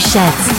sheds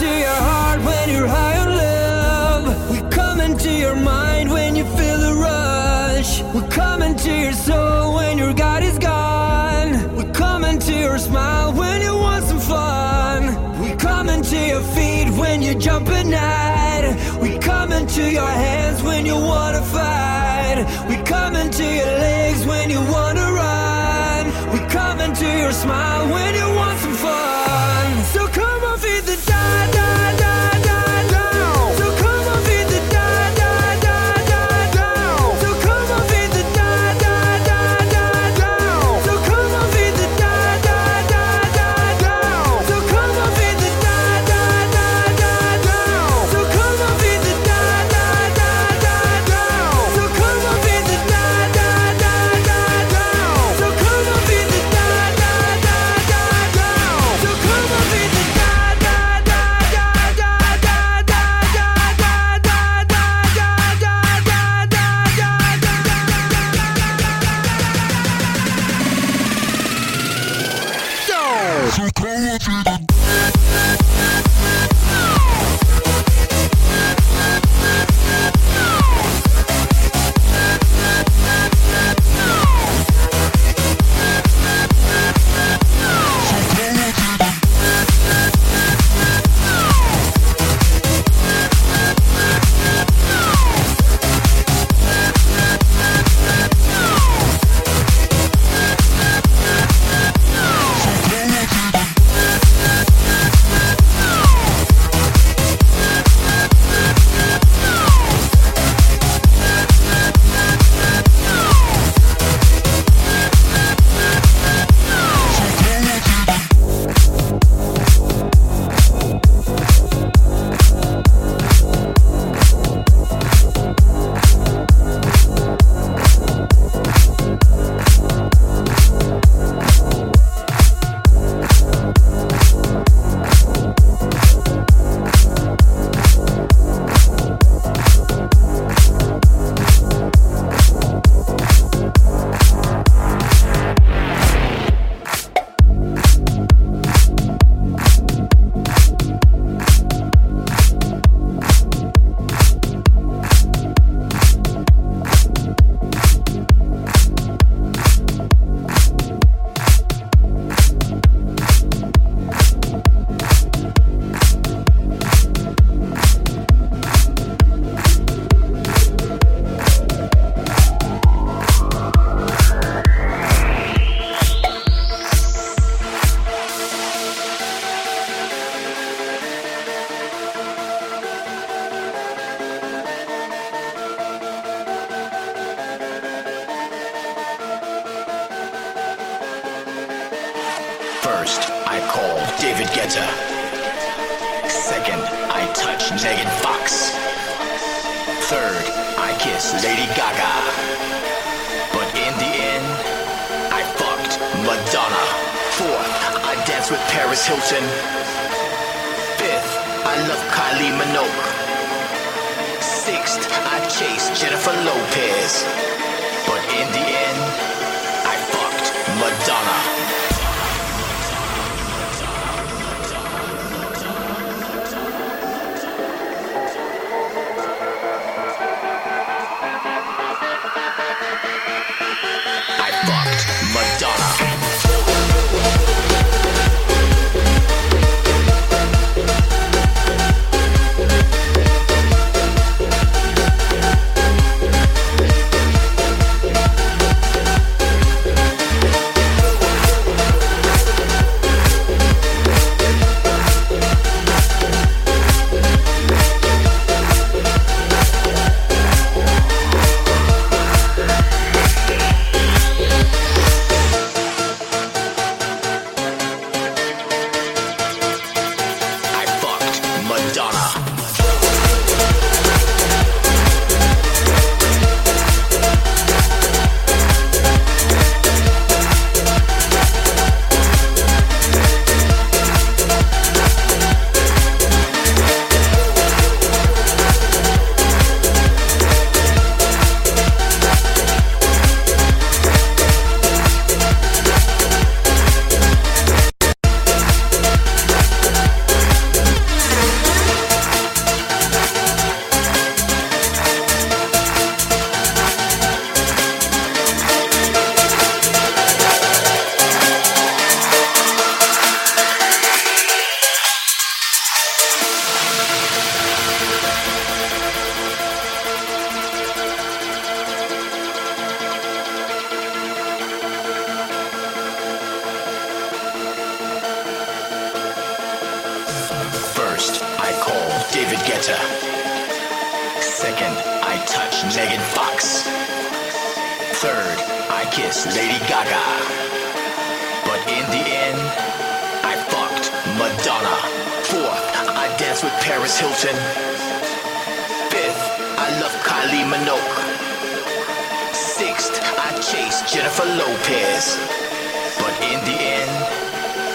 into your heart when you're high on love. We come into your mind when you feel the rush. We come into your soul when your God is gone. We come into your smile when you want some fun. We come into your feet when you jump at night. We come into your hands when you wanna fight. We come into your legs when you wanna run. We come into your smile when you I kiss Lady Gaga. But in the end, I fucked Madonna. Fourth, I dance with Paris Hilton. Fifth, I love Kylie Minogue. Sixth, I chase Jennifer Lopez. But in the end,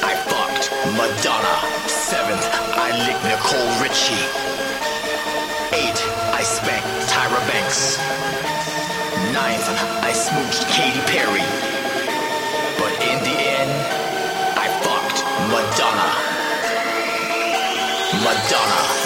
I fucked Madonna. Seventh, I licked Nicole Richie. Eight, I spanked Tyra Banks. Ninth, I smooched Katy Perry. But in the end, I fucked Madonna. Madonna.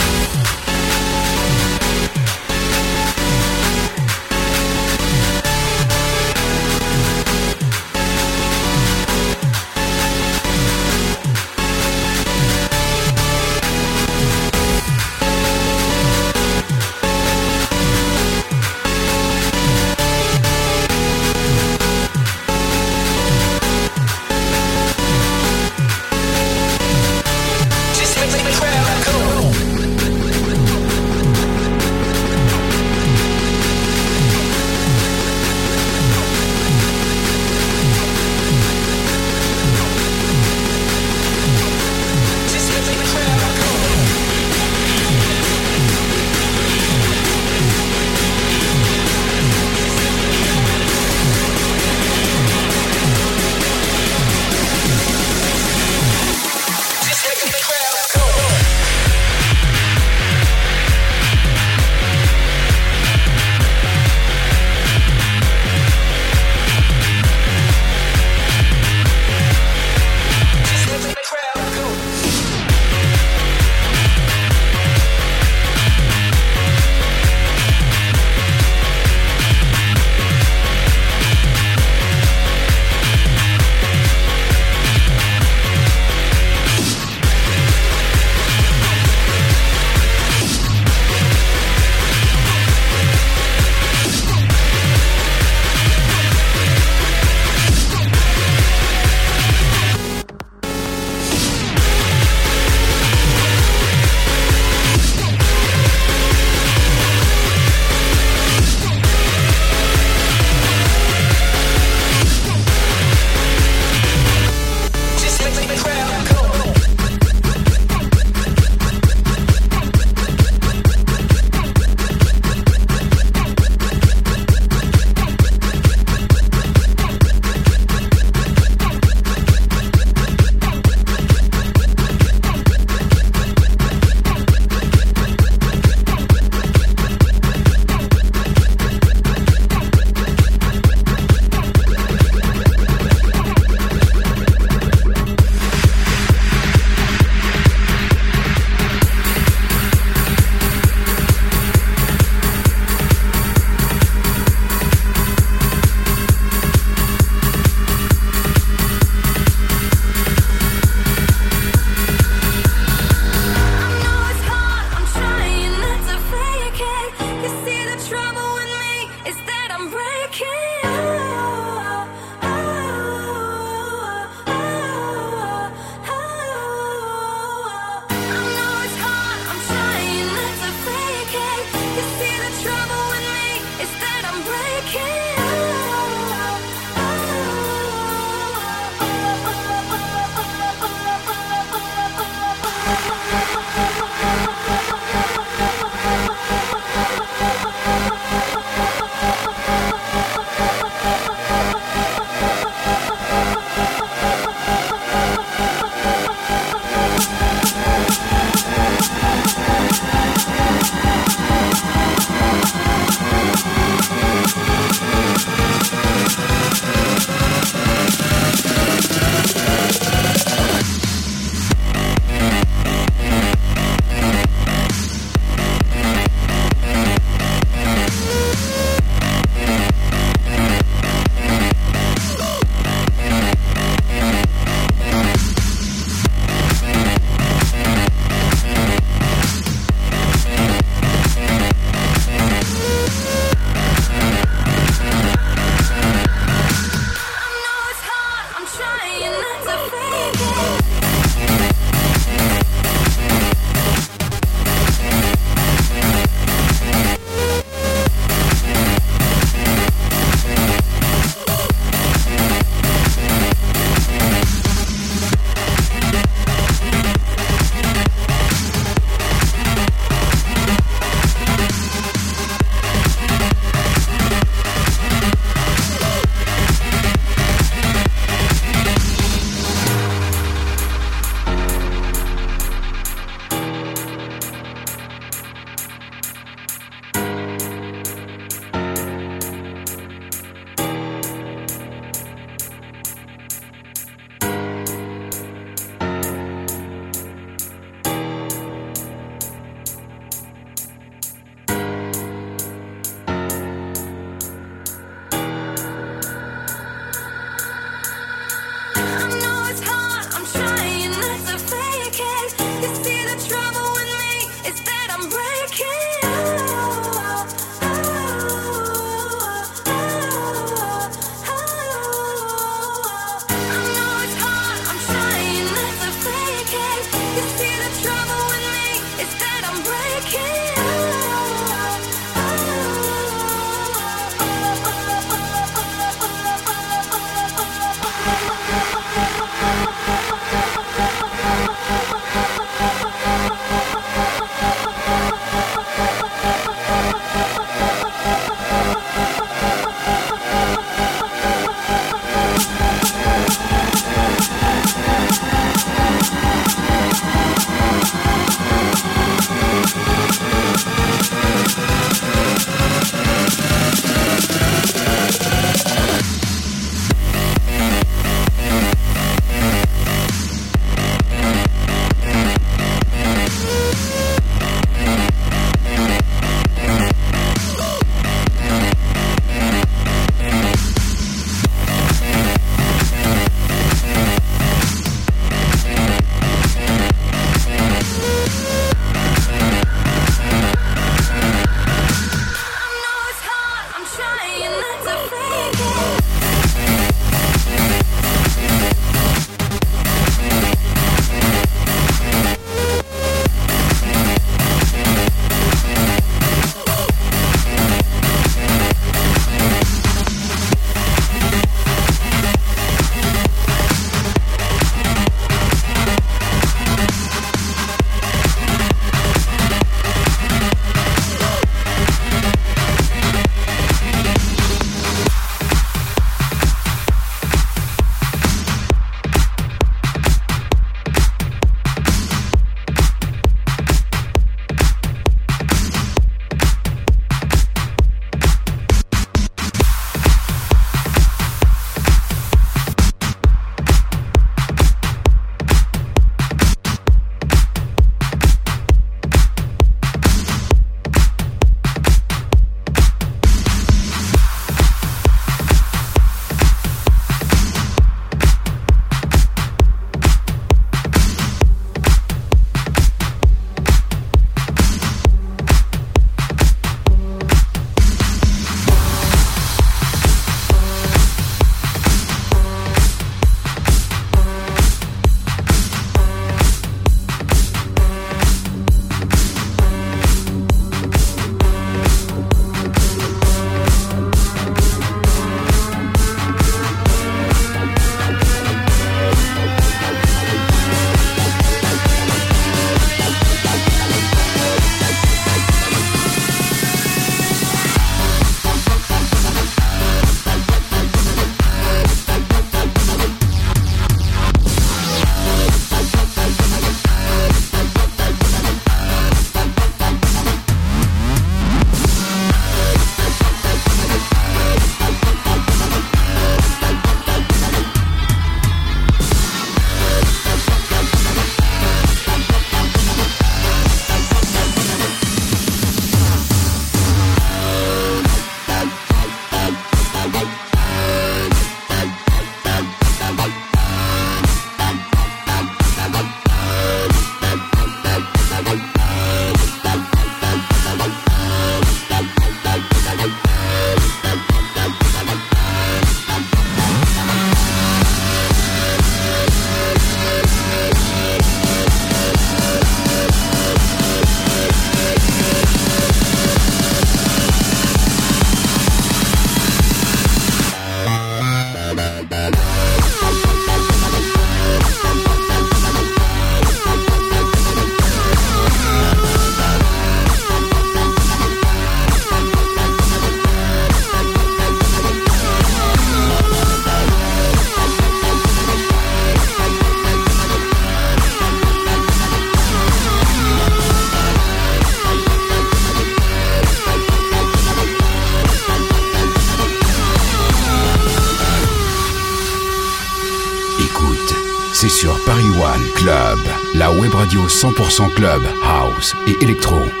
100% club, house et électro.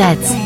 молчать.